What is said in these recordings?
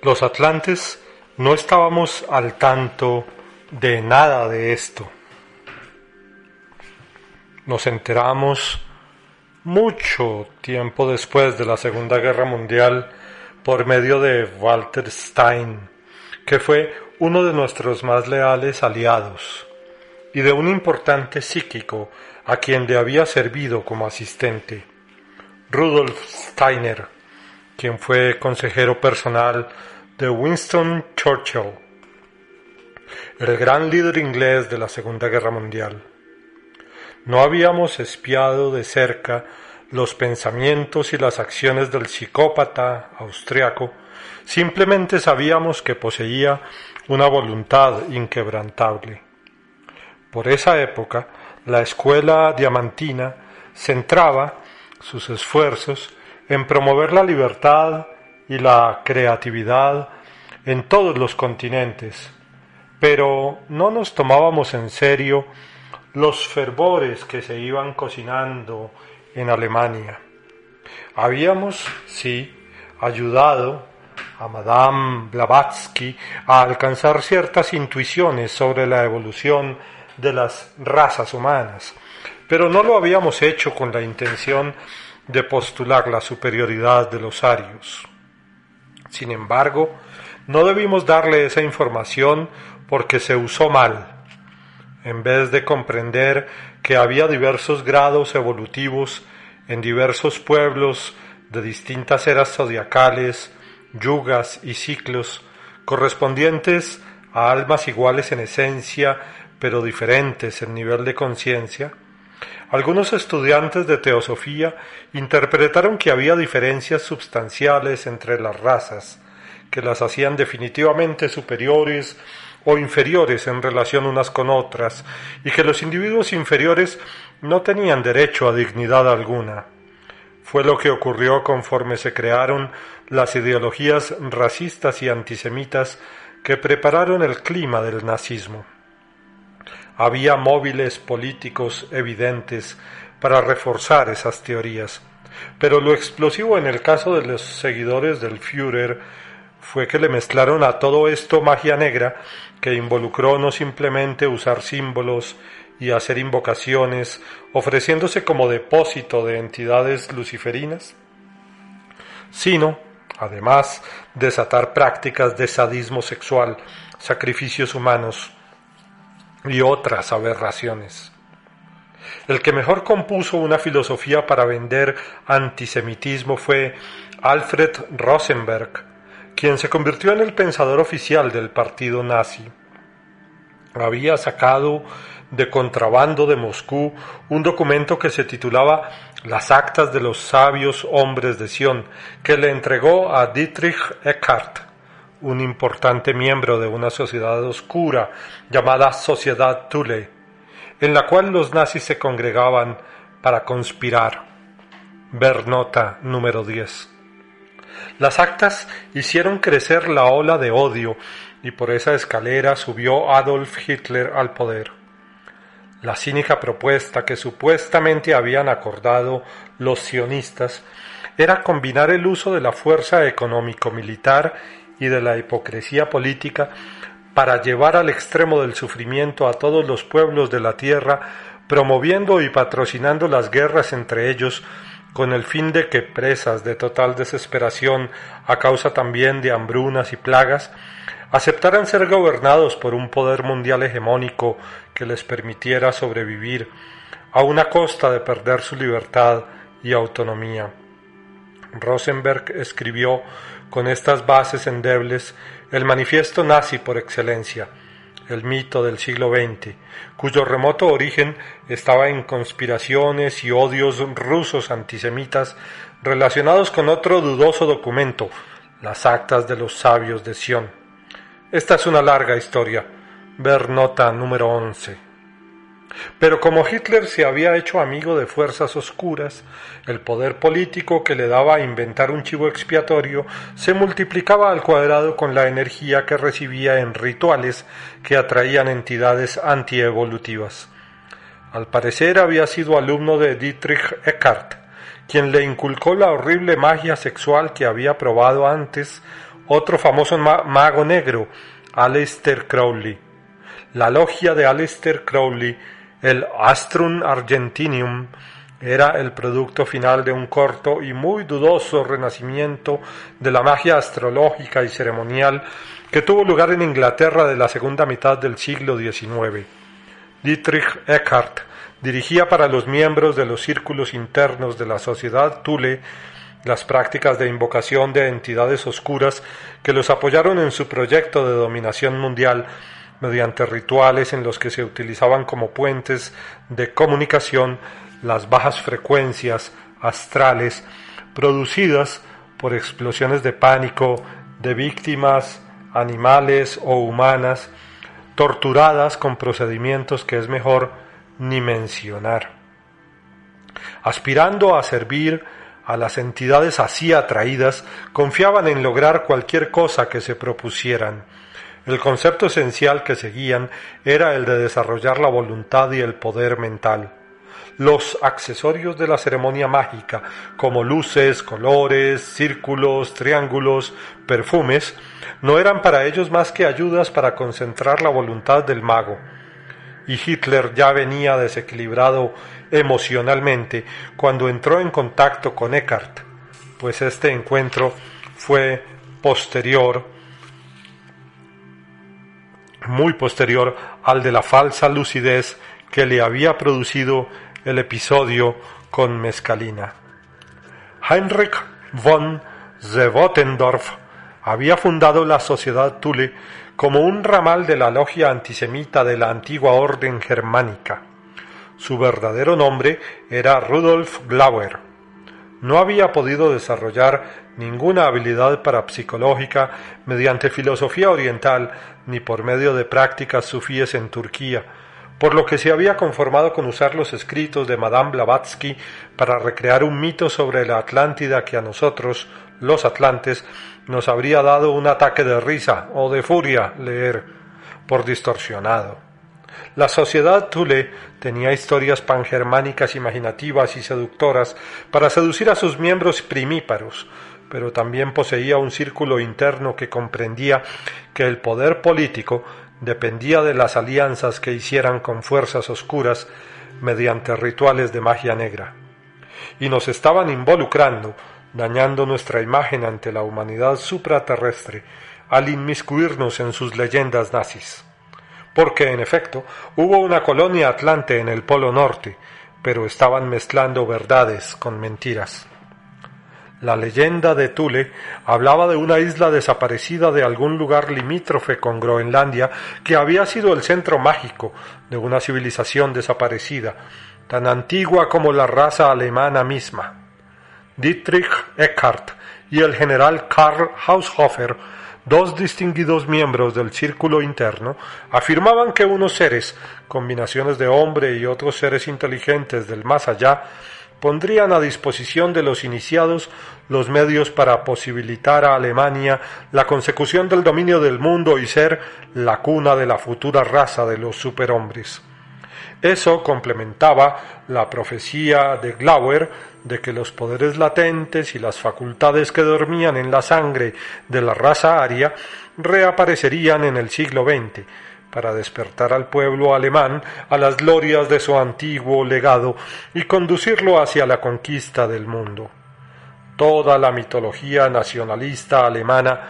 Los atlantes no estábamos al tanto de nada de esto. Nos enteramos mucho tiempo después de la Segunda Guerra Mundial por medio de Walter Stein, que fue uno de nuestros más leales aliados, y de un importante psíquico a quien le había servido como asistente, Rudolf Steiner quien fue consejero personal de Winston Churchill, el gran líder inglés de la Segunda Guerra Mundial. No habíamos espiado de cerca los pensamientos y las acciones del psicópata austriaco, simplemente sabíamos que poseía una voluntad inquebrantable. Por esa época, la escuela diamantina centraba sus esfuerzos en promover la libertad y la creatividad en todos los continentes, pero no nos tomábamos en serio los fervores que se iban cocinando en Alemania. Habíamos, sí, ayudado a Madame Blavatsky a alcanzar ciertas intuiciones sobre la evolución de las razas humanas, pero no lo habíamos hecho con la intención de postular la superioridad de los arios. Sin embargo, no debimos darle esa información porque se usó mal. En vez de comprender que había diversos grados evolutivos en diversos pueblos de distintas eras zodiacales, yugas y ciclos, correspondientes a almas iguales en esencia, pero diferentes en nivel de conciencia, algunos estudiantes de teosofía interpretaron que había diferencias substanciales entre las razas, que las hacían definitivamente superiores o inferiores en relación unas con otras, y que los individuos inferiores no tenían derecho a dignidad alguna. Fue lo que ocurrió conforme se crearon las ideologías racistas y antisemitas que prepararon el clima del nazismo. Había móviles políticos evidentes para reforzar esas teorías, pero lo explosivo en el caso de los seguidores del Führer fue que le mezclaron a todo esto magia negra que involucró no simplemente usar símbolos y hacer invocaciones, ofreciéndose como depósito de entidades luciferinas, sino, además, desatar prácticas de sadismo sexual, sacrificios humanos, y otras aberraciones. El que mejor compuso una filosofía para vender antisemitismo fue Alfred Rosenberg, quien se convirtió en el pensador oficial del partido nazi. Había sacado de contrabando de Moscú un documento que se titulaba Las actas de los sabios hombres de Sion, que le entregó a Dietrich Eckart, un importante miembro de una sociedad oscura llamada Sociedad Thule, en la cual los nazis se congregaban para conspirar. Ver nota número 10. Las actas hicieron crecer la ola de odio y por esa escalera subió Adolf Hitler al poder. La cínica propuesta que supuestamente habían acordado los sionistas era combinar el uso de la fuerza económico-militar y de la hipocresía política para llevar al extremo del sufrimiento a todos los pueblos de la tierra, promoviendo y patrocinando las guerras entre ellos, con el fin de que, presas de total desesperación a causa también de hambrunas y plagas, aceptaran ser gobernados por un poder mundial hegemónico que les permitiera sobrevivir, a una costa de perder su libertad y autonomía. Rosenberg escribió con estas bases endebles el manifiesto nazi por excelencia, el mito del siglo XX, cuyo remoto origen estaba en conspiraciones y odios rusos antisemitas relacionados con otro dudoso documento, las actas de los sabios de Sion. Esta es una larga historia. Ver nota número 11. Pero como Hitler se había hecho amigo de fuerzas oscuras, el poder político que le daba a inventar un chivo expiatorio se multiplicaba al cuadrado con la energía que recibía en rituales que atraían entidades antievolutivas. Al parecer había sido alumno de Dietrich Eckart, quien le inculcó la horrible magia sexual que había probado antes otro famoso mago negro, Aleister Crowley. La logia de Aleister Crowley el Astrum Argentinium era el producto final de un corto y muy dudoso renacimiento de la magia astrológica y ceremonial que tuvo lugar en Inglaterra de la segunda mitad del siglo XIX. Dietrich Eckhart dirigía para los miembros de los círculos internos de la sociedad Thule las prácticas de invocación de entidades oscuras que los apoyaron en su proyecto de dominación mundial mediante rituales en los que se utilizaban como puentes de comunicación las bajas frecuencias astrales producidas por explosiones de pánico de víctimas animales o humanas torturadas con procedimientos que es mejor ni mencionar. Aspirando a servir a las entidades así atraídas, confiaban en lograr cualquier cosa que se propusieran, el concepto esencial que seguían era el de desarrollar la voluntad y el poder mental. Los accesorios de la ceremonia mágica, como luces, colores, círculos, triángulos, perfumes, no eran para ellos más que ayudas para concentrar la voluntad del mago. Y Hitler ya venía desequilibrado emocionalmente cuando entró en contacto con Eckhart, pues este encuentro fue posterior muy posterior al de la falsa lucidez que le había producido el episodio con Mescalina. Heinrich von Zwotendorf había fundado la Sociedad Thule como un ramal de la logia antisemita de la antigua orden germánica. Su verdadero nombre era Rudolf Glauer. No había podido desarrollar ninguna habilidad parapsicológica mediante filosofía oriental ni por medio de prácticas sufíes en Turquía, por lo que se había conformado con usar los escritos de Madame Blavatsky para recrear un mito sobre la Atlántida que a nosotros, los atlantes, nos habría dado un ataque de risa o de furia leer por distorsionado. La sociedad Thule tenía historias pangermánicas imaginativas y seductoras para seducir a sus miembros primíparos, pero también poseía un círculo interno que comprendía que el poder político dependía de las alianzas que hicieran con fuerzas oscuras mediante rituales de magia negra. Y nos estaban involucrando, dañando nuestra imagen ante la humanidad supraterrestre, al inmiscuirnos en sus leyendas nazis. Porque, en efecto, hubo una colonia atlante en el Polo Norte, pero estaban mezclando verdades con mentiras. La leyenda de Thule hablaba de una isla desaparecida de algún lugar limítrofe con Groenlandia que había sido el centro mágico de una civilización desaparecida, tan antigua como la raza alemana misma. Dietrich Eckhart y el general Karl Haushofer, dos distinguidos miembros del círculo interno, afirmaban que unos seres, combinaciones de hombre y otros seres inteligentes del más allá, pondrían a disposición de los iniciados los medios para posibilitar a Alemania la consecución del dominio del mundo y ser la cuna de la futura raza de los superhombres. Eso complementaba la profecía de Glauer de que los poderes latentes y las facultades que dormían en la sangre de la raza aria reaparecerían en el siglo XX, para despertar al pueblo alemán a las glorias de su antiguo legado y conducirlo hacia la conquista del mundo. Toda la mitología nacionalista alemana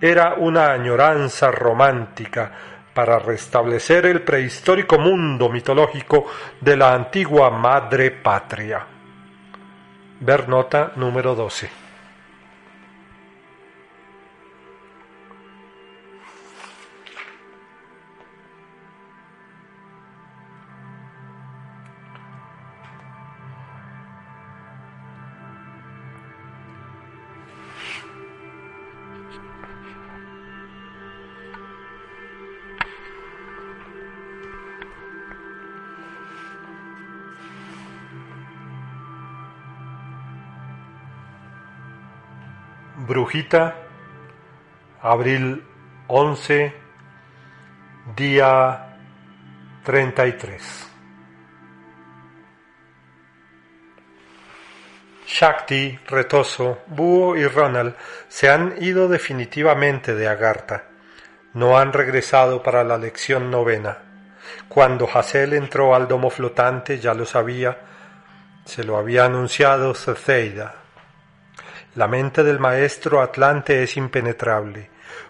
era una añoranza romántica para restablecer el prehistórico mundo mitológico de la antigua madre patria. Ver nota número 12. Brujita, abril 11, día 33. Shakti, Retoso, Búho y Ronald se han ido definitivamente de Agartha. No han regresado para la lección novena. Cuando Hazel entró al domo flotante ya lo sabía, se lo había anunciado Cezeida. La mente del maestro Atlante es impenetrable.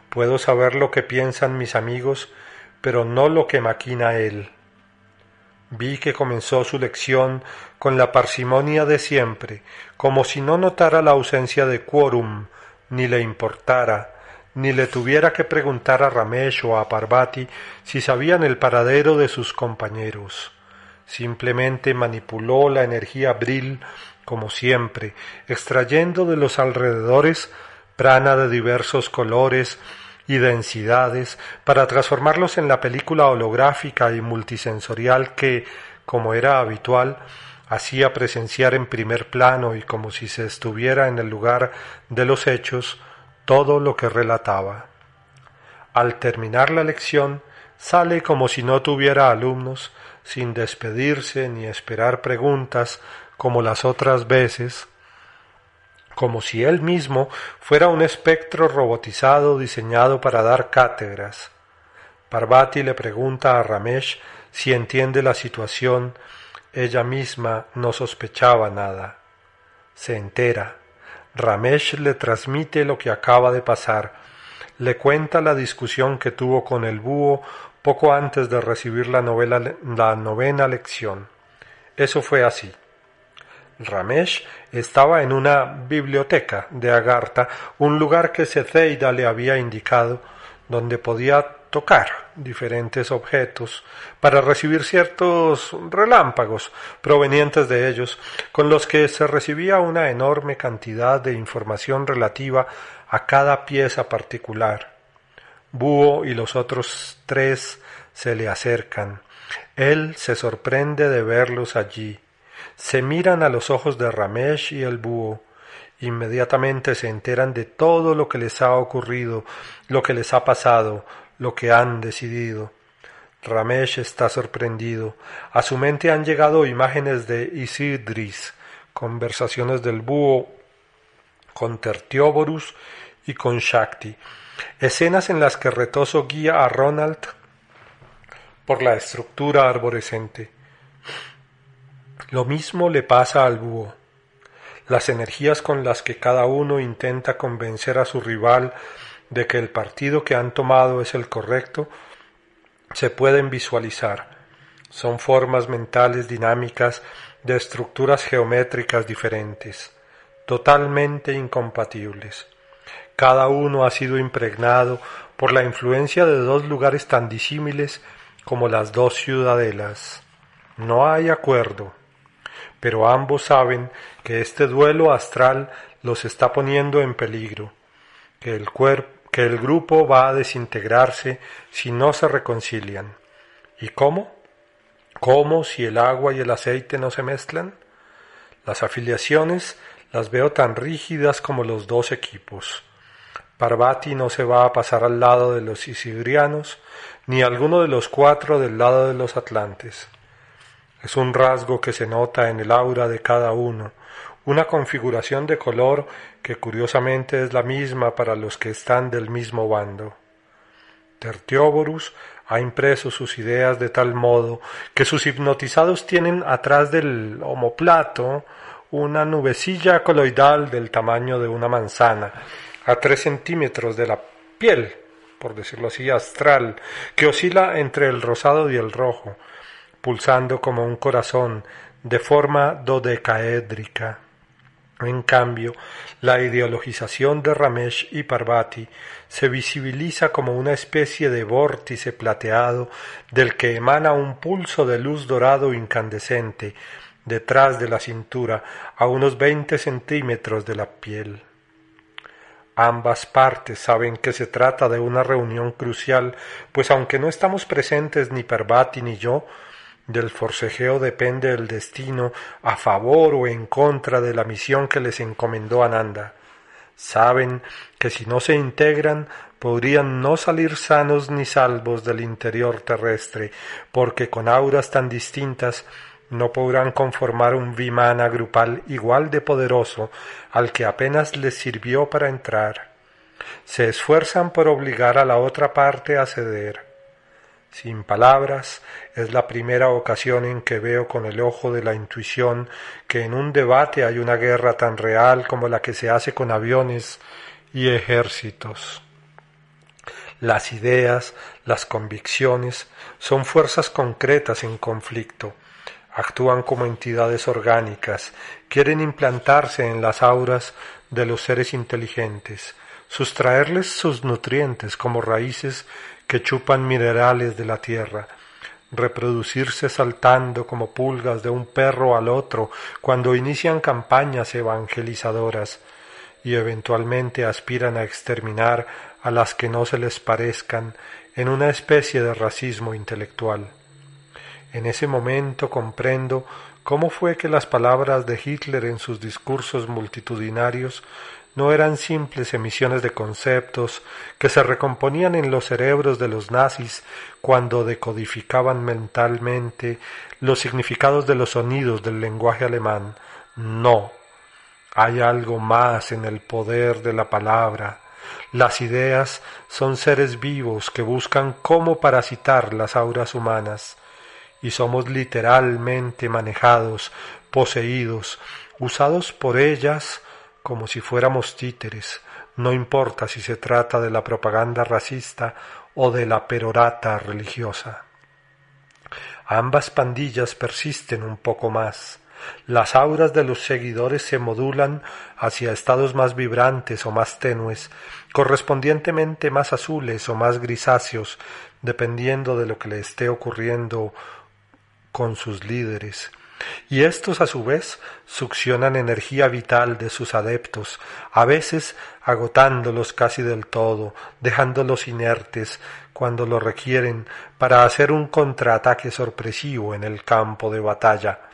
Puedo saber lo que piensan mis amigos, pero no lo que maquina él. Vi que comenzó su lección con la parsimonia de siempre, como si no notara la ausencia de quórum, ni le importara, ni le tuviera que preguntar a Ramesh o a Parvati si sabían el paradero de sus compañeros. Simplemente manipuló la energía bril como siempre, extrayendo de los alrededores prana de diversos colores y densidades para transformarlos en la película holográfica y multisensorial que, como era habitual, hacía presenciar en primer plano y como si se estuviera en el lugar de los hechos todo lo que relataba. Al terminar la lección, sale como si no tuviera alumnos, sin despedirse ni esperar preguntas, como las otras veces, como si él mismo fuera un espectro robotizado diseñado para dar cátedras. Parvati le pregunta a Ramesh si entiende la situación. Ella misma no sospechaba nada. Se entera. Ramesh le transmite lo que acaba de pasar. Le cuenta la discusión que tuvo con el búho poco antes de recibir la, la novena lección. Eso fue así. Ramesh estaba en una biblioteca de Agartha, un lugar que Cezeida le había indicado, donde podía tocar diferentes objetos para recibir ciertos relámpagos provenientes de ellos, con los que se recibía una enorme cantidad de información relativa a cada pieza particular. Búho y los otros tres se le acercan. Él se sorprende de verlos allí se miran a los ojos de Ramesh y el búho. Inmediatamente se enteran de todo lo que les ha ocurrido, lo que les ha pasado, lo que han decidido. Ramesh está sorprendido. A su mente han llegado imágenes de Isidris, conversaciones del búho con Tertióborus y con Shakti, escenas en las que Retoso guía a Ronald por la estructura arborescente. Lo mismo le pasa al búho. Las energías con las que cada uno intenta convencer a su rival de que el partido que han tomado es el correcto se pueden visualizar. Son formas mentales dinámicas de estructuras geométricas diferentes, totalmente incompatibles. Cada uno ha sido impregnado por la influencia de dos lugares tan disímiles como las dos ciudadelas. No hay acuerdo pero ambos saben que este duelo astral los está poniendo en peligro, que el, que el grupo va a desintegrarse si no se reconcilian. ¿Y cómo? ¿Cómo si el agua y el aceite no se mezclan? Las afiliaciones las veo tan rígidas como los dos equipos. Parvati no se va a pasar al lado de los isidrianos, ni alguno de los cuatro del lado de los atlantes. Es un rasgo que se nota en el aura de cada uno, una configuración de color que curiosamente es la misma para los que están del mismo bando. Tertióborus ha impreso sus ideas de tal modo que sus hipnotizados tienen atrás del homoplato una nubecilla coloidal del tamaño de una manzana, a tres centímetros de la piel, por decirlo así, astral, que oscila entre el rosado y el rojo, pulsando como un corazón de forma dodecaédrica. En cambio, la ideologización de Ramesh y Parvati se visibiliza como una especie de vórtice plateado del que emana un pulso de luz dorado incandescente detrás de la cintura a unos veinte centímetros de la piel. Ambas partes saben que se trata de una reunión crucial, pues aunque no estamos presentes ni Parvati ni yo, del forcejeo depende el destino a favor o en contra de la misión que les encomendó Ananda. Saben que si no se integran podrían no salir sanos ni salvos del interior terrestre, porque con auras tan distintas no podrán conformar un vimana grupal igual de poderoso al que apenas les sirvió para entrar. Se esfuerzan por obligar a la otra parte a ceder. Sin palabras, es la primera ocasión en que veo con el ojo de la intuición que en un debate hay una guerra tan real como la que se hace con aviones y ejércitos. Las ideas, las convicciones, son fuerzas concretas en conflicto, actúan como entidades orgánicas, quieren implantarse en las auras de los seres inteligentes, sustraerles sus nutrientes como raíces que chupan minerales de la tierra, reproducirse saltando como pulgas de un perro al otro cuando inician campañas evangelizadoras y eventualmente aspiran a exterminar a las que no se les parezcan en una especie de racismo intelectual. En ese momento comprendo cómo fue que las palabras de Hitler en sus discursos multitudinarios no eran simples emisiones de conceptos que se recomponían en los cerebros de los nazis cuando decodificaban mentalmente los significados de los sonidos del lenguaje alemán. No, hay algo más en el poder de la palabra. Las ideas son seres vivos que buscan cómo parasitar las auras humanas y somos literalmente manejados, poseídos, usados por ellas como si fuéramos títeres, no importa si se trata de la propaganda racista o de la perorata religiosa. Ambas pandillas persisten un poco más. Las auras de los seguidores se modulan hacia estados más vibrantes o más tenues, correspondientemente más azules o más grisáceos, dependiendo de lo que le esté ocurriendo con sus líderes y estos a su vez succionan energía vital de sus adeptos, a veces agotándolos casi del todo, dejándolos inertes cuando lo requieren para hacer un contraataque sorpresivo en el campo de batalla.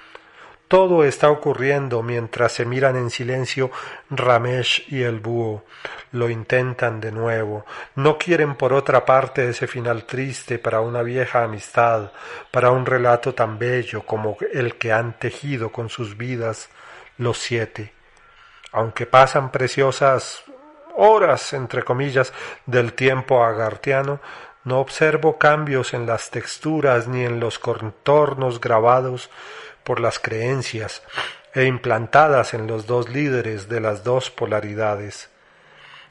Todo está ocurriendo mientras se miran en silencio Ramesh y el búho. Lo intentan de nuevo. No quieren por otra parte ese final triste para una vieja amistad, para un relato tan bello como el que han tejido con sus vidas los siete. Aunque pasan preciosas horas, entre comillas, del tiempo agartiano, no observo cambios en las texturas ni en los contornos grabados por las creencias e implantadas en los dos líderes de las dos polaridades.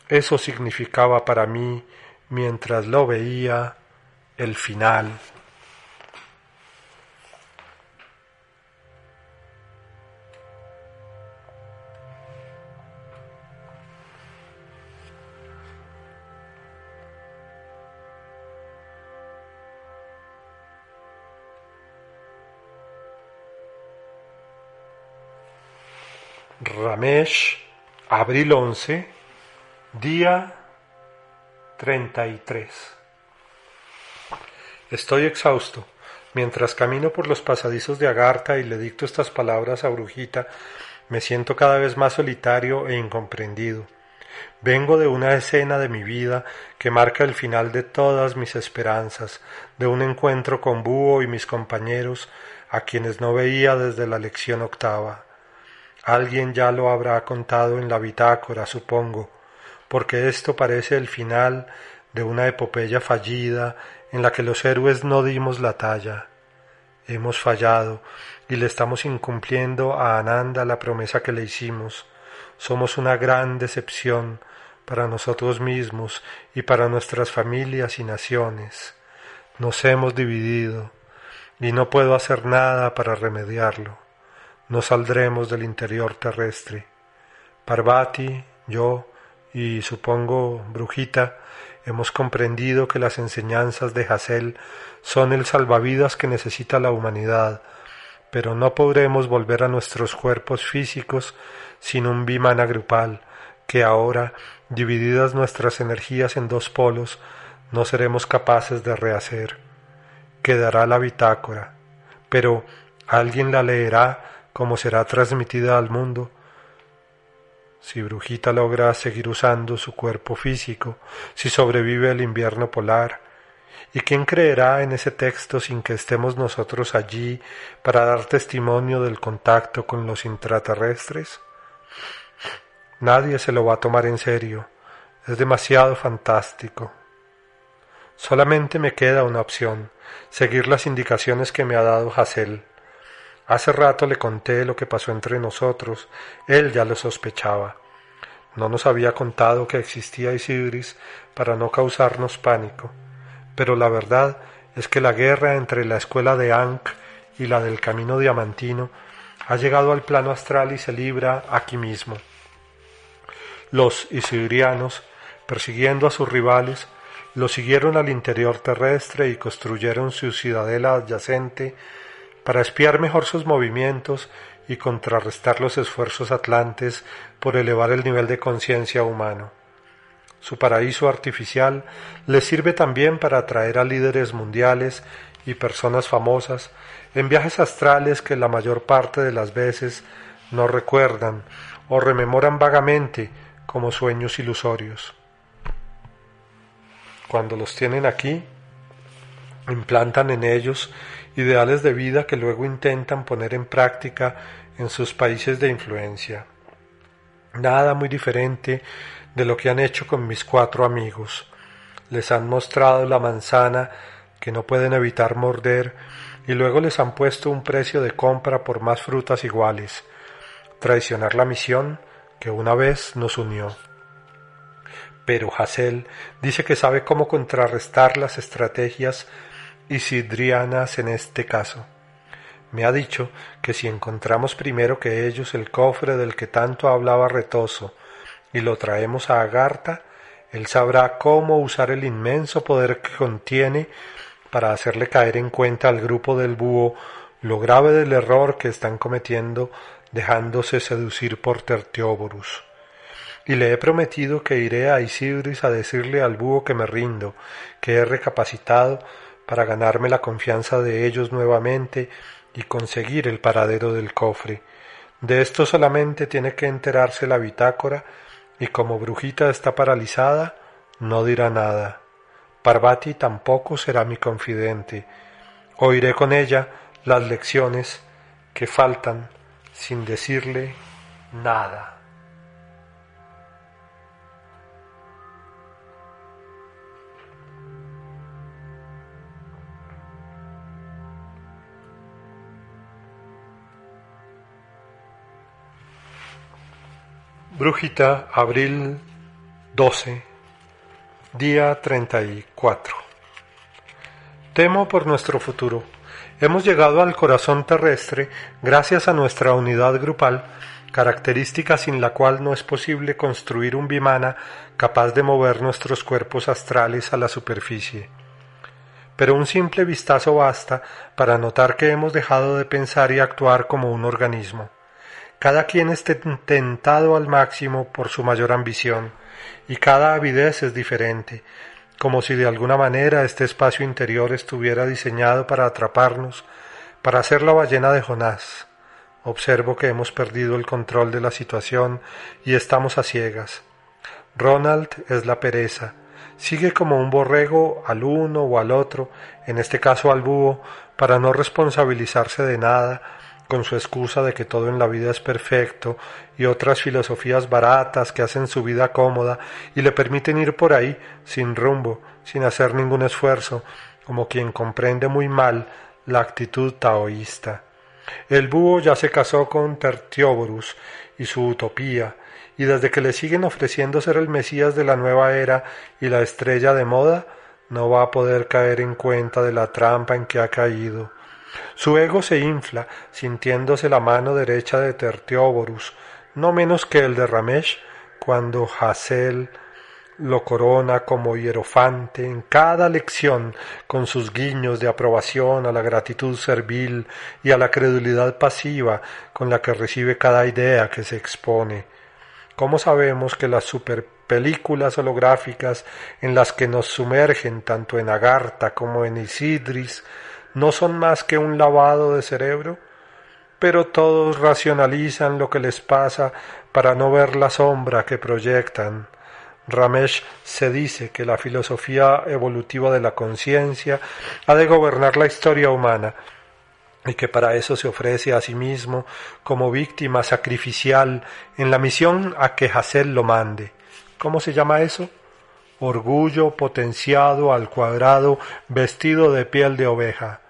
Eso significaba para mí, mientras lo veía, el final Ramesh, abril 11, día 33. Estoy exhausto. Mientras camino por los pasadizos de Agartha y le dicto estas palabras a Brujita, me siento cada vez más solitario e incomprendido. Vengo de una escena de mi vida que marca el final de todas mis esperanzas, de un encuentro con Búho y mis compañeros, a quienes no veía desde la lección octava. Alguien ya lo habrá contado en la bitácora, supongo, porque esto parece el final de una epopeya fallida en la que los héroes no dimos la talla. Hemos fallado y le estamos incumpliendo a Ananda la promesa que le hicimos. Somos una gran decepción para nosotros mismos y para nuestras familias y naciones. Nos hemos dividido y no puedo hacer nada para remediarlo no saldremos del interior terrestre. Parvati, yo y supongo Brujita hemos comprendido que las enseñanzas de Hassel son el salvavidas que necesita la humanidad, pero no podremos volver a nuestros cuerpos físicos sin un vimana grupal, que ahora, divididas nuestras energías en dos polos, no seremos capaces de rehacer. Quedará la bitácora, pero alguien la leerá como será transmitida al mundo. si Brujita logra seguir usando su cuerpo físico, si sobrevive el invierno polar. ¿Y quién creerá en ese texto sin que estemos nosotros allí para dar testimonio del contacto con los intraterrestres? Nadie se lo va a tomar en serio. Es demasiado fantástico. Solamente me queda una opción, seguir las indicaciones que me ha dado Hassel. Hace rato le conté lo que pasó entre nosotros, él ya lo sospechaba. No nos había contado que existía Isidris para no causarnos pánico, pero la verdad es que la guerra entre la escuela de Ankh y la del camino diamantino ha llegado al plano astral y se libra aquí mismo. Los isidrianos, persiguiendo a sus rivales, lo siguieron al interior terrestre y construyeron su ciudadela adyacente para espiar mejor sus movimientos y contrarrestar los esfuerzos atlantes por elevar el nivel de conciencia humano. Su paraíso artificial le sirve también para atraer a líderes mundiales y personas famosas en viajes astrales que la mayor parte de las veces no recuerdan o rememoran vagamente como sueños ilusorios. Cuando los tienen aquí, implantan en ellos ideales de vida que luego intentan poner en práctica en sus países de influencia. Nada muy diferente de lo que han hecho con mis cuatro amigos. Les han mostrado la manzana que no pueden evitar morder y luego les han puesto un precio de compra por más frutas iguales. Traicionar la misión que una vez nos unió. Pero Hassel dice que sabe cómo contrarrestar las estrategias isidrianas en este caso. Me ha dicho que si encontramos primero que ellos el cofre del que tanto hablaba Retoso y lo traemos a Agartha, él sabrá cómo usar el inmenso poder que contiene para hacerle caer en cuenta al grupo del búho lo grave del error que están cometiendo dejándose seducir por Tertióborus. Y le he prometido que iré a Isidris a decirle al búho que me rindo, que he recapacitado para ganarme la confianza de ellos nuevamente y conseguir el paradero del cofre. De esto solamente tiene que enterarse la bitácora y como Brujita está paralizada, no dirá nada. Parvati tampoco será mi confidente. Oiré con ella las lecciones que faltan sin decirle nada. Brujita, abril 12, día 34. Temo por nuestro futuro. Hemos llegado al corazón terrestre gracias a nuestra unidad grupal, característica sin la cual no es posible construir un bimana capaz de mover nuestros cuerpos astrales a la superficie. Pero un simple vistazo basta para notar que hemos dejado de pensar y actuar como un organismo. Cada quien esté tentado al máximo por su mayor ambición, y cada avidez es diferente, como si de alguna manera este espacio interior estuviera diseñado para atraparnos, para hacer la ballena de Jonás. Observo que hemos perdido el control de la situación y estamos a ciegas. Ronald es la pereza. Sigue como un borrego al uno o al otro, en este caso al búho, para no responsabilizarse de nada, con su excusa de que todo en la vida es perfecto y otras filosofías baratas que hacen su vida cómoda y le permiten ir por ahí sin rumbo, sin hacer ningún esfuerzo, como quien comprende muy mal la actitud taoísta. El búho ya se casó con Tertióborus y su utopía, y desde que le siguen ofreciendo ser el Mesías de la nueva era y la estrella de moda, no va a poder caer en cuenta de la trampa en que ha caído. Su ego se infla, sintiéndose la mano derecha de Tertióborus, no menos que el de Ramesh, cuando Hazel lo corona como hierofante en cada lección con sus guiños de aprobación a la gratitud servil y a la credulidad pasiva con la que recibe cada idea que se expone. ¿Cómo sabemos que las superpelículas holográficas en las que nos sumergen tanto en Agartha como en Isidris no son más que un lavado de cerebro, pero todos racionalizan lo que les pasa para no ver la sombra que proyectan. Ramesh se dice que la filosofía evolutiva de la conciencia ha de gobernar la historia humana y que para eso se ofrece a sí mismo como víctima sacrificial en la misión a que Hassel lo mande. ¿Cómo se llama eso? Orgullo potenciado al cuadrado vestido de piel de oveja.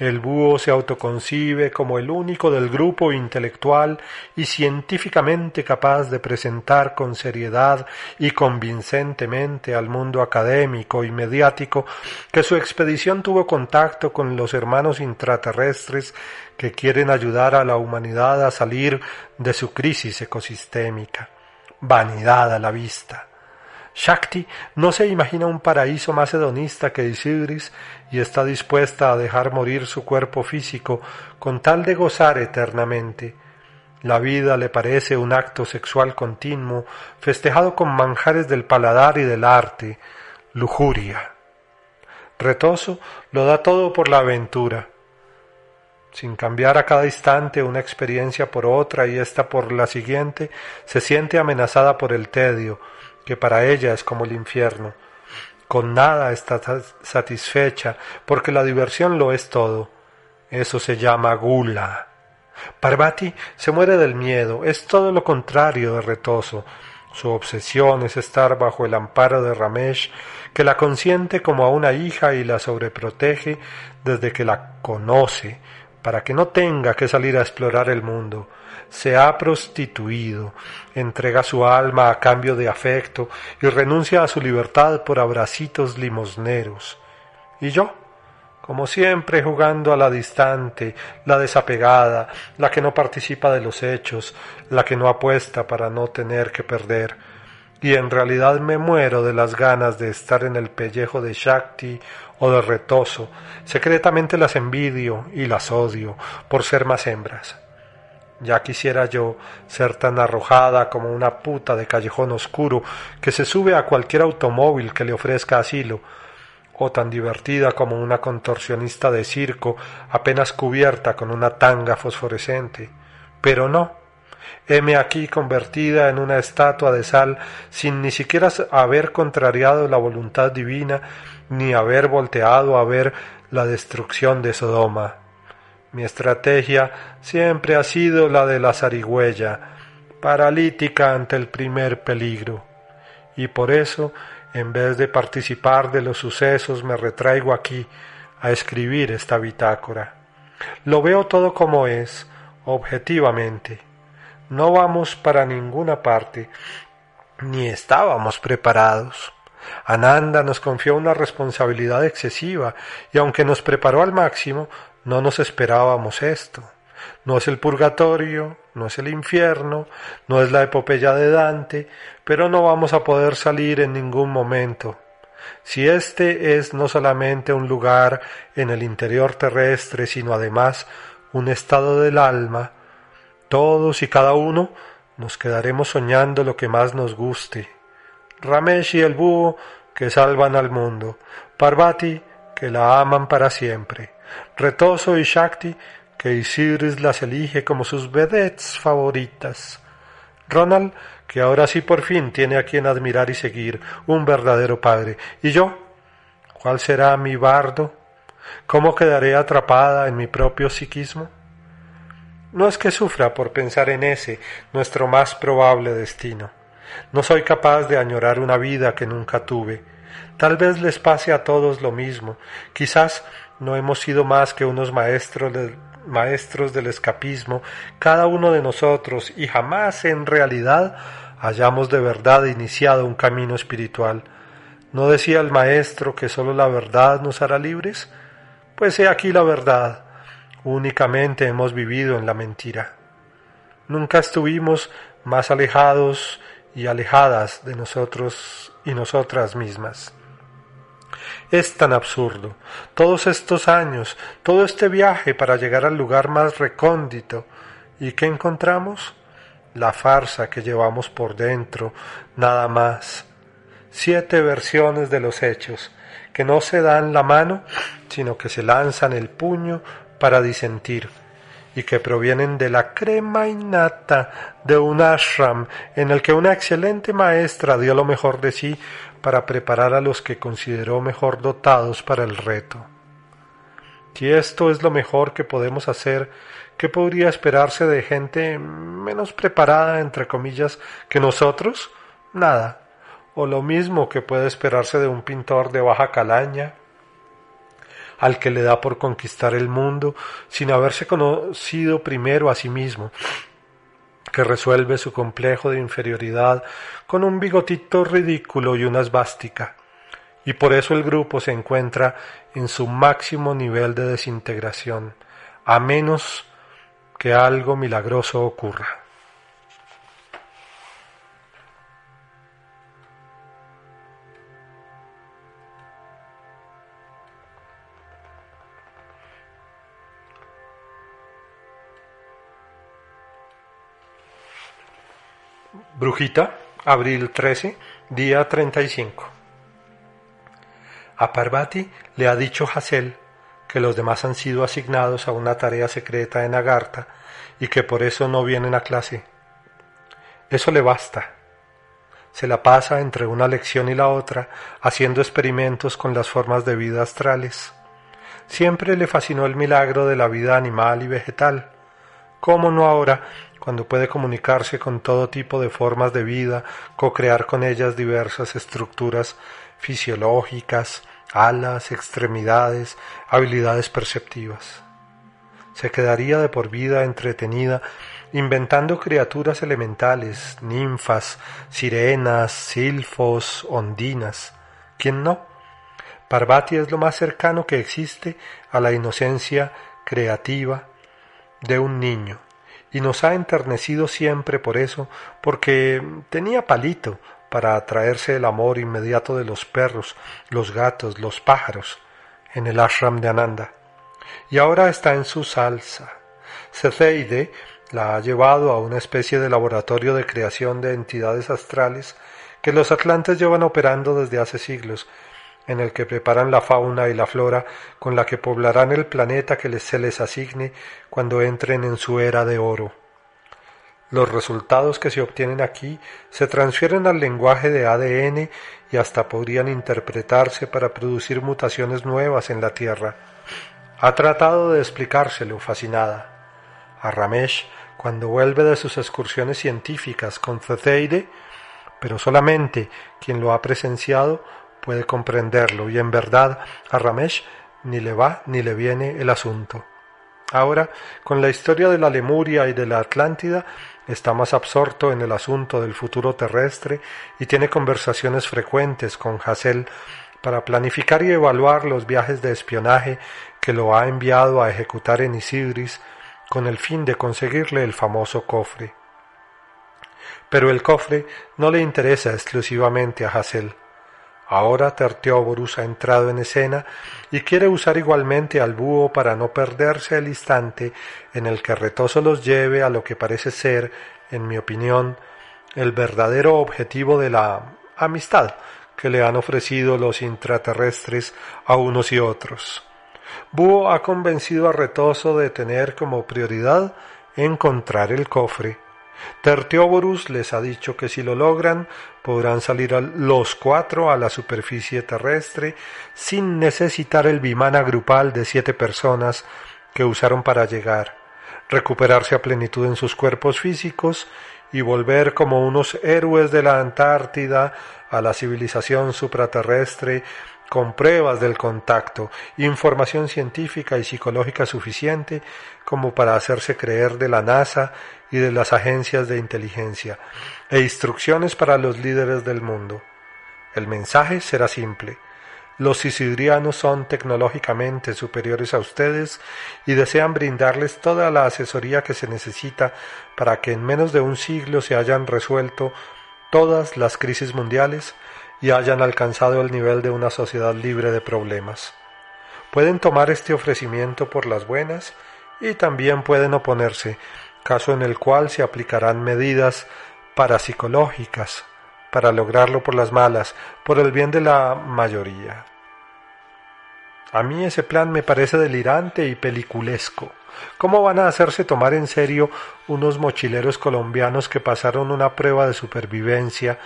El búho se autoconcibe como el único del grupo intelectual y científicamente capaz de presentar con seriedad y convincentemente al mundo académico y mediático que su expedición tuvo contacto con los hermanos intraterrestres que quieren ayudar a la humanidad a salir de su crisis ecosistémica. Vanidad a la vista. Shakti no se imagina un paraíso más hedonista que Isidris y está dispuesta a dejar morir su cuerpo físico con tal de gozar eternamente. La vida le parece un acto sexual continuo, festejado con manjares del paladar y del arte, lujuria. Retoso lo da todo por la aventura. Sin cambiar a cada instante una experiencia por otra y esta por la siguiente, se siente amenazada por el tedio, que para ella es como el infierno. Con nada está satisfecha, porque la diversión lo es todo. Eso se llama gula. Parvati se muere del miedo, es todo lo contrario de retoso. Su obsesión es estar bajo el amparo de Ramesh, que la consiente como a una hija y la sobreprotege desde que la conoce, para que no tenga que salir a explorar el mundo se ha prostituido, entrega su alma a cambio de afecto y renuncia a su libertad por abracitos limosneros. Y yo, como siempre jugando a la distante, la desapegada, la que no participa de los hechos, la que no apuesta para no tener que perder, y en realidad me muero de las ganas de estar en el pellejo de Shakti o de Retoso, secretamente las envidio y las odio por ser más hembras. Ya quisiera yo ser tan arrojada como una puta de callejón oscuro que se sube a cualquier automóvil que le ofrezca asilo, o tan divertida como una contorsionista de circo apenas cubierta con una tanga fosforescente. Pero no. Heme aquí convertida en una estatua de sal sin ni siquiera haber contrariado la voluntad divina ni haber volteado a ver la destrucción de Sodoma. Mi estrategia siempre ha sido la de la zarigüeya, paralítica ante el primer peligro. Y por eso, en vez de participar de los sucesos, me retraigo aquí a escribir esta bitácora. Lo veo todo como es, objetivamente. No vamos para ninguna parte, ni estábamos preparados. Ananda nos confió una responsabilidad excesiva y aunque nos preparó al máximo, no nos esperábamos esto. No es el purgatorio, no es el infierno, no es la epopeya de Dante, pero no vamos a poder salir en ningún momento. Si este es no solamente un lugar en el interior terrestre, sino además un estado del alma, todos y cada uno nos quedaremos soñando lo que más nos guste. Ramesh y el búho que salvan al mundo, Parvati que la aman para siempre. Retoso y Shakti, que Isidris las elige como sus vedettes favoritas. Ronald, que ahora sí por fin tiene a quien admirar y seguir, un verdadero padre. ¿Y yo? ¿Cuál será mi bardo? ¿Cómo quedaré atrapada en mi propio psiquismo? No es que sufra por pensar en ese, nuestro más probable destino. No soy capaz de añorar una vida que nunca tuve. Tal vez les pase a todos lo mismo. Quizás no hemos sido más que unos maestros, maestros del escapismo, cada uno de nosotros, y jamás en realidad hayamos de verdad iniciado un camino espiritual. ¿No decía el maestro que sólo la verdad nos hará libres? Pues he aquí la verdad. Únicamente hemos vivido en la mentira. Nunca estuvimos más alejados y alejadas de nosotros y nosotras mismas. Es tan absurdo. Todos estos años, todo este viaje para llegar al lugar más recóndito. ¿Y qué encontramos? La farsa que llevamos por dentro, nada más. Siete versiones de los hechos, que no se dan la mano, sino que se lanzan el puño para disentir. Y que provienen de la crema innata de un ashram en el que una excelente maestra dio lo mejor de sí para preparar a los que consideró mejor dotados para el reto. Si esto es lo mejor que podemos hacer, ¿qué podría esperarse de gente menos preparada, entre comillas, que nosotros? Nada. O lo mismo que puede esperarse de un pintor de baja calaña, al que le da por conquistar el mundo sin haberse conocido primero a sí mismo, que resuelve su complejo de inferioridad con un bigotito ridículo y una esvástica. Y por eso el grupo se encuentra en su máximo nivel de desintegración, a menos que algo milagroso ocurra. Brujita, abril 13, día 35. A Parvati le ha dicho Hassel que los demás han sido asignados a una tarea secreta en Agartha y que por eso no vienen a clase. Eso le basta. Se la pasa entre una lección y la otra haciendo experimentos con las formas de vida astrales. Siempre le fascinó el milagro de la vida animal y vegetal. ¿Cómo no ahora cuando puede comunicarse con todo tipo de formas de vida, co-crear con ellas diversas estructuras fisiológicas, alas, extremidades, habilidades perceptivas. Se quedaría de por vida entretenida inventando criaturas elementales, ninfas, sirenas, silfos, ondinas. ¿Quién no? Parvati es lo más cercano que existe a la inocencia creativa de un niño y nos ha enternecido siempre por eso, porque tenía palito para atraerse el amor inmediato de los perros, los gatos, los pájaros, en el ashram de Ananda. Y ahora está en su salsa. Cetheide la ha llevado a una especie de laboratorio de creación de entidades astrales que los atlantes llevan operando desde hace siglos, en el que preparan la fauna y la flora con la que poblarán el planeta que se les asigne cuando entren en su era de oro. Los resultados que se obtienen aquí se transfieren al lenguaje de ADN y hasta podrían interpretarse para producir mutaciones nuevas en la Tierra. Ha tratado de explicárselo, fascinada. A Ramesh, cuando vuelve de sus excursiones científicas con Cetheide, pero solamente quien lo ha presenciado puede comprenderlo y en verdad a Ramesh ni le va ni le viene el asunto. Ahora, con la historia de la Lemuria y de la Atlántida, está más absorto en el asunto del futuro terrestre y tiene conversaciones frecuentes con Hassel para planificar y evaluar los viajes de espionaje que lo ha enviado a ejecutar en Isidris con el fin de conseguirle el famoso cofre. Pero el cofre no le interesa exclusivamente a Hassel. Ahora Tertióborus ha entrado en escena y quiere usar igualmente al búho para no perderse el instante en el que Retoso los lleve a lo que parece ser, en mi opinión, el verdadero objetivo de la amistad que le han ofrecido los intraterrestres a unos y otros. Búho ha convencido a Retoso de tener como prioridad encontrar el cofre Tertióborus les ha dicho que si lo logran podrán salir los cuatro a la superficie terrestre sin necesitar el bimana grupal de siete personas que usaron para llegar, recuperarse a plenitud en sus cuerpos físicos y volver como unos héroes de la Antártida a la civilización supraterrestre con pruebas del contacto, información científica y psicológica suficiente como para hacerse creer de la NASA y de las agencias de inteligencia, e instrucciones para los líderes del mundo. El mensaje será simple. Los sisidrianos son tecnológicamente superiores a ustedes y desean brindarles toda la asesoría que se necesita para que en menos de un siglo se hayan resuelto todas las crisis mundiales y hayan alcanzado el nivel de una sociedad libre de problemas. Pueden tomar este ofrecimiento por las buenas y también pueden oponerse, caso en el cual se aplicarán medidas parapsicológicas para lograrlo por las malas, por el bien de la mayoría. A mí ese plan me parece delirante y peliculesco. ¿Cómo van a hacerse tomar en serio unos mochileros colombianos que pasaron una prueba de supervivencia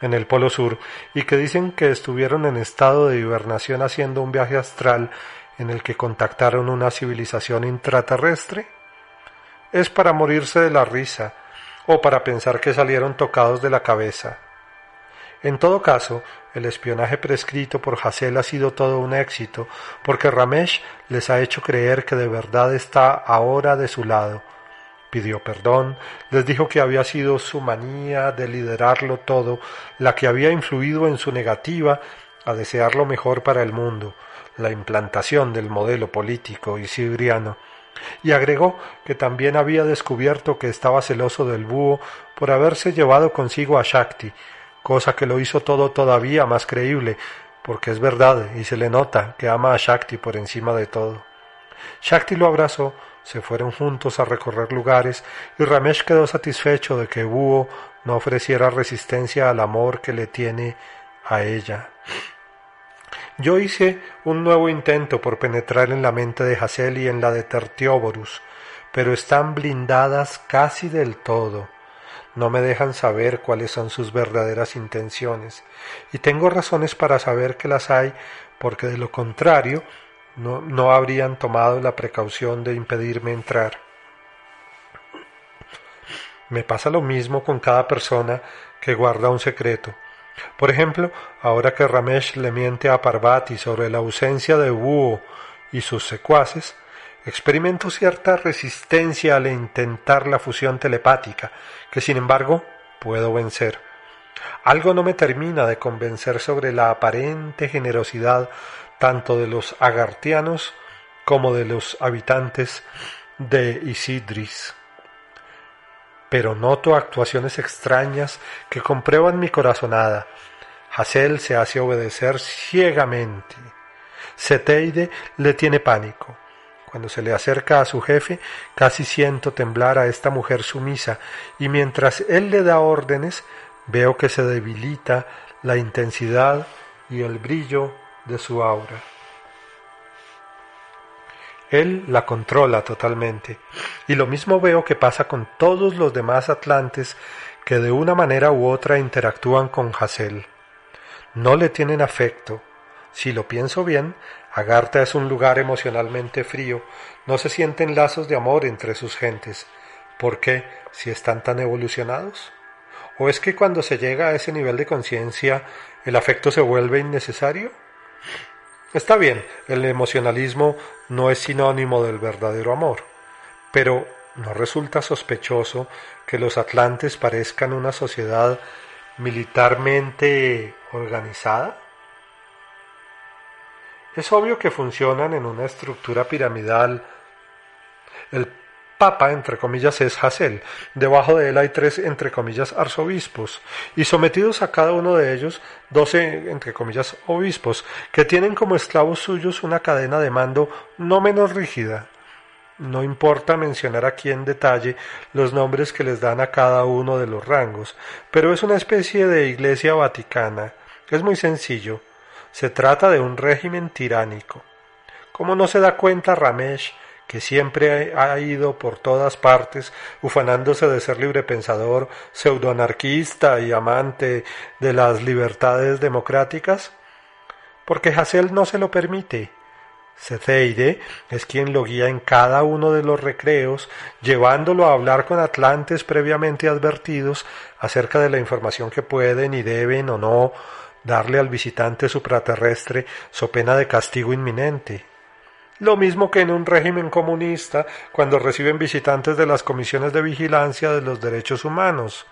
en el Polo Sur y que dicen que estuvieron en estado de hibernación haciendo un viaje astral en el que contactaron una civilización intraterrestre? Es para morirse de la risa o para pensar que salieron tocados de la cabeza. En todo caso, el espionaje prescrito por Hassel ha sido todo un éxito, porque Ramesh les ha hecho creer que de verdad está ahora de su lado. Pidió perdón, les dijo que había sido su manía de liderarlo todo la que había influido en su negativa a desear lo mejor para el mundo, la implantación del modelo político isidriano, y agregó que también había descubierto que estaba celoso del búho por haberse llevado consigo a Shakti, cosa que lo hizo todo todavía más creíble, porque es verdad y se le nota que ama a Shakti por encima de todo. Shakti lo abrazó, se fueron juntos a recorrer lugares y Ramesh quedó satisfecho de que Búho no ofreciera resistencia al amor que le tiene a ella. Yo hice un nuevo intento por penetrar en la mente de Hassel y en la de Tertióborus, pero están blindadas casi del todo no me dejan saber cuáles son sus verdaderas intenciones, y tengo razones para saber que las hay, porque de lo contrario no, no habrían tomado la precaución de impedirme entrar. Me pasa lo mismo con cada persona que guarda un secreto. Por ejemplo, ahora que Ramesh le miente a Parvati sobre la ausencia de Búho y sus secuaces, Experimento cierta resistencia al intentar la fusión telepática, que sin embargo puedo vencer. Algo no me termina de convencer sobre la aparente generosidad tanto de los agartianos como de los habitantes de Isidris. Pero noto actuaciones extrañas que comprueban mi corazonada. Hassel se hace obedecer ciegamente. Seteide le tiene pánico. Cuando se le acerca a su jefe, casi siento temblar a esta mujer sumisa, y mientras él le da órdenes, veo que se debilita la intensidad y el brillo de su aura. Él la controla totalmente, y lo mismo veo que pasa con todos los demás atlantes que de una manera u otra interactúan con Hassel. No le tienen afecto. Si lo pienso bien, Agartha es un lugar emocionalmente frío, no se sienten lazos de amor entre sus gentes. ¿Por qué, si están tan evolucionados? ¿O es que cuando se llega a ese nivel de conciencia el afecto se vuelve innecesario? Está bien, el emocionalismo no es sinónimo del verdadero amor, pero ¿no resulta sospechoso que los atlantes parezcan una sociedad militarmente organizada? Es obvio que funcionan en una estructura piramidal. El Papa, entre comillas, es Hassel. Debajo de él hay tres, entre comillas, arzobispos. Y sometidos a cada uno de ellos, doce, entre comillas, obispos, que tienen como esclavos suyos una cadena de mando no menos rígida. No importa mencionar aquí en detalle los nombres que les dan a cada uno de los rangos, pero es una especie de iglesia vaticana. Es muy sencillo. Se trata de un régimen tiránico. ¿Cómo no se da cuenta Ramesh, que siempre ha ido por todas partes ufanándose de ser librepensador, pseudoanarquista y amante de las libertades democráticas? Porque Hassel no se lo permite. Cetheide es quien lo guía en cada uno de los recreos, llevándolo a hablar con atlantes previamente advertidos acerca de la información que pueden y deben o no darle al visitante supraterrestre so pena de castigo inminente. Lo mismo que en un régimen comunista cuando reciben visitantes de las comisiones de vigilancia de los derechos humanos.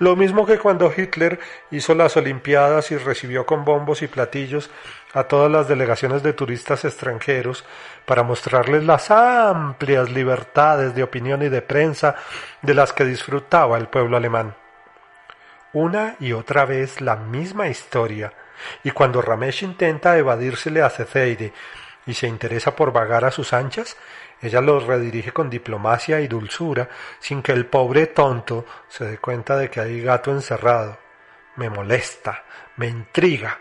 Lo mismo que cuando Hitler hizo las Olimpiadas y recibió con bombos y platillos a todas las delegaciones de turistas extranjeros para mostrarles las amplias libertades de opinión y de prensa de las que disfrutaba el pueblo alemán. Una y otra vez la misma historia, y cuando Ramesh intenta evadírsele a Cetheide y se interesa por vagar a sus anchas, ella los redirige con diplomacia y dulzura, sin que el pobre tonto se dé cuenta de que hay gato encerrado. Me molesta, me intriga,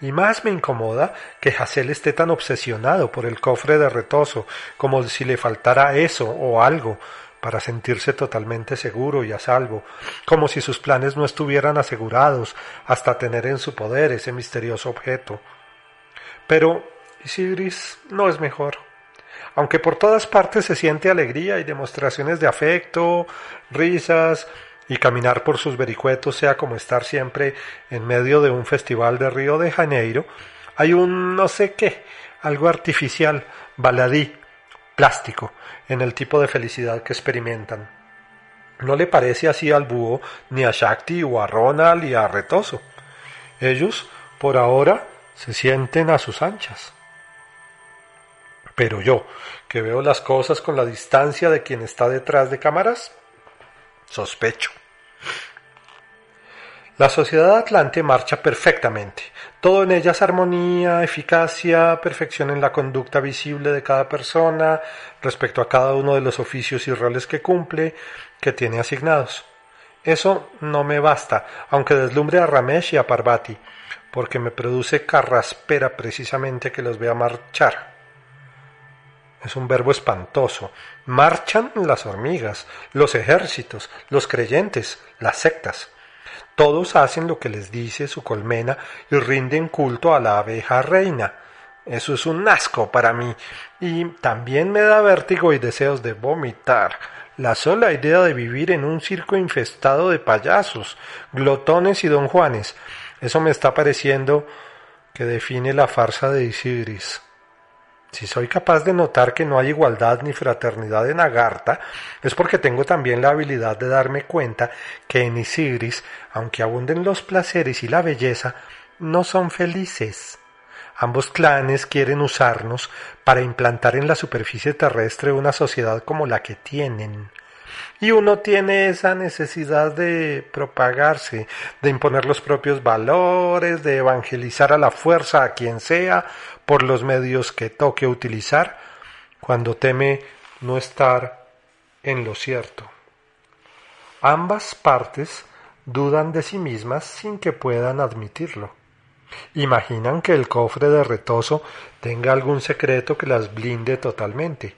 Y más me incomoda que Hassel esté tan obsesionado por el cofre de retoso, como si le faltara eso o algo para sentirse totalmente seguro y a salvo, como si sus planes no estuvieran asegurados hasta tener en su poder ese misterioso objeto. Pero Isidris no es mejor. Aunque por todas partes se siente alegría y demostraciones de afecto, risas, y caminar por sus vericuetos sea como estar siempre en medio de un festival de Río de Janeiro, hay un no sé qué, algo artificial, baladí, plástico, en el tipo de felicidad que experimentan. No le parece así al búho, ni a Shakti o a Ronald y a Retoso. Ellos, por ahora, se sienten a sus anchas. Pero yo, que veo las cosas con la distancia de quien está detrás de cámaras, sospecho. La sociedad atlante marcha perfectamente. Todo en ella es armonía, eficacia, perfección en la conducta visible de cada persona respecto a cada uno de los oficios y roles que cumple, que tiene asignados. Eso no me basta, aunque deslumbre a Ramesh y a Parvati, porque me produce carraspera precisamente que los vea marchar. Es un verbo espantoso. Marchan las hormigas, los ejércitos, los creyentes, las sectas. Todos hacen lo que les dice su colmena y rinden culto a la abeja reina. Eso es un asco para mí. Y también me da vértigo y deseos de vomitar. La sola idea de vivir en un circo infestado de payasos, glotones y don Juanes. Eso me está pareciendo que define la farsa de Isidris. Si soy capaz de notar que no hay igualdad ni fraternidad en Agartha, es porque tengo también la habilidad de darme cuenta que en Isigris, aunque abunden los placeres y la belleza, no son felices. Ambos clanes quieren usarnos para implantar en la superficie terrestre una sociedad como la que tienen. Y uno tiene esa necesidad de propagarse, de imponer los propios valores, de evangelizar a la fuerza a quien sea, por los medios que toque utilizar, cuando teme no estar en lo cierto. Ambas partes dudan de sí mismas sin que puedan admitirlo. Imaginan que el cofre de retoso tenga algún secreto que las blinde totalmente,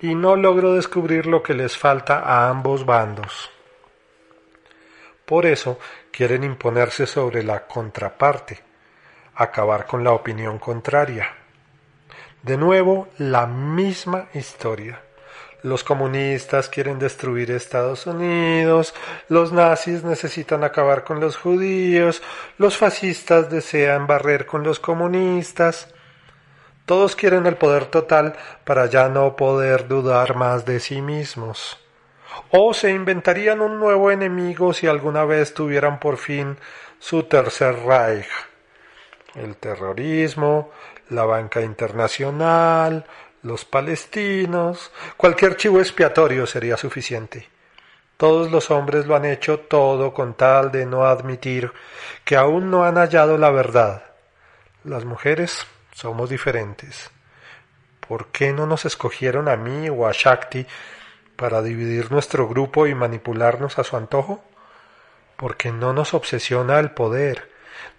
y no logro descubrir lo que les falta a ambos bandos. Por eso quieren imponerse sobre la contraparte, acabar con la opinión contraria. De nuevo, la misma historia. Los comunistas quieren destruir Estados Unidos, los nazis necesitan acabar con los judíos, los fascistas desean barrer con los comunistas. Todos quieren el poder total para ya no poder dudar más de sí mismos. O se inventarían un nuevo enemigo si alguna vez tuvieran por fin su tercer Reich. El terrorismo, la banca internacional, los palestinos, cualquier chivo expiatorio sería suficiente. Todos los hombres lo han hecho todo con tal de no admitir que aún no han hallado la verdad. Las mujeres somos diferentes. ¿Por qué no nos escogieron a mí o a Shakti para dividir nuestro grupo y manipularnos a su antojo? Porque no nos obsesiona el poder,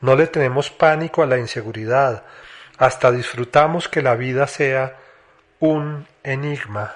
no le tenemos pánico a la inseguridad, hasta disfrutamos que la vida sea un enigma.